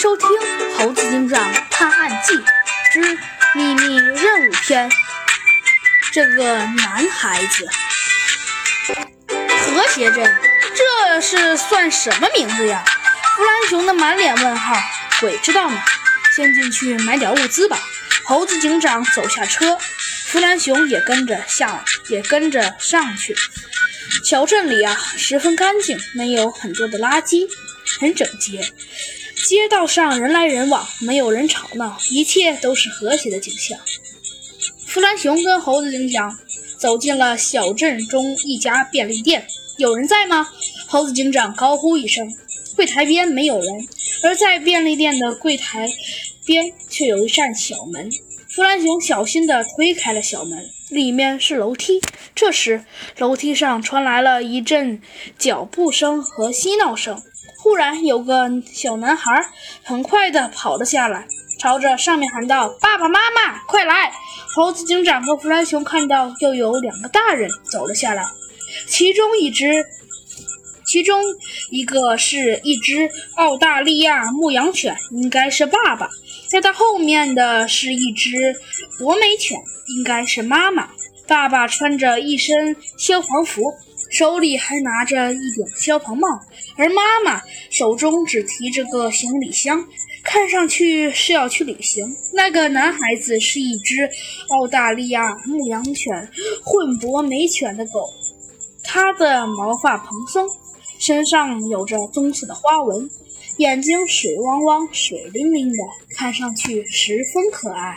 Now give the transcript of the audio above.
收听《猴子警长探案记之秘密任务篇》。这个男孩子，和谐镇，这是算什么名字呀？弗兰熊的满脸问号。鬼知道呢。先进去买点物资吧。猴子警长走下车，弗兰熊也跟着下，也跟着上去。小镇里啊，十分干净，没有很多的垃圾，很整洁。街道上人来人往，没有人吵闹，一切都是和谐的景象。弗兰熊跟猴子警长走进了小镇中一家便利店，有人在吗？猴子警长高呼一声。柜台边没有人，而在便利店的柜台边却有一扇小门。弗兰熊小心地推开了小门，里面是楼梯。这时，楼梯上传来了一阵脚步声和嬉闹声。忽然，有个小男孩很快地跑了下来，朝着上面喊道：“爸爸妈妈，快来！”猴子警长和弗兰熊看到又有两个大人走了下来，其中一只。其中一个是一只澳大利亚牧羊犬，应该是爸爸；在他后面的是一只博美犬，应该是妈妈。爸爸穿着一身消防服，手里还拿着一顶消防帽，而妈妈手中只提着个行李箱，看上去是要去旅行。那个男孩子是一只澳大利亚牧羊犬混博美犬的狗，它的毛发蓬松。身上有着棕色的花纹，眼睛水汪汪、水灵灵的，看上去十分可爱。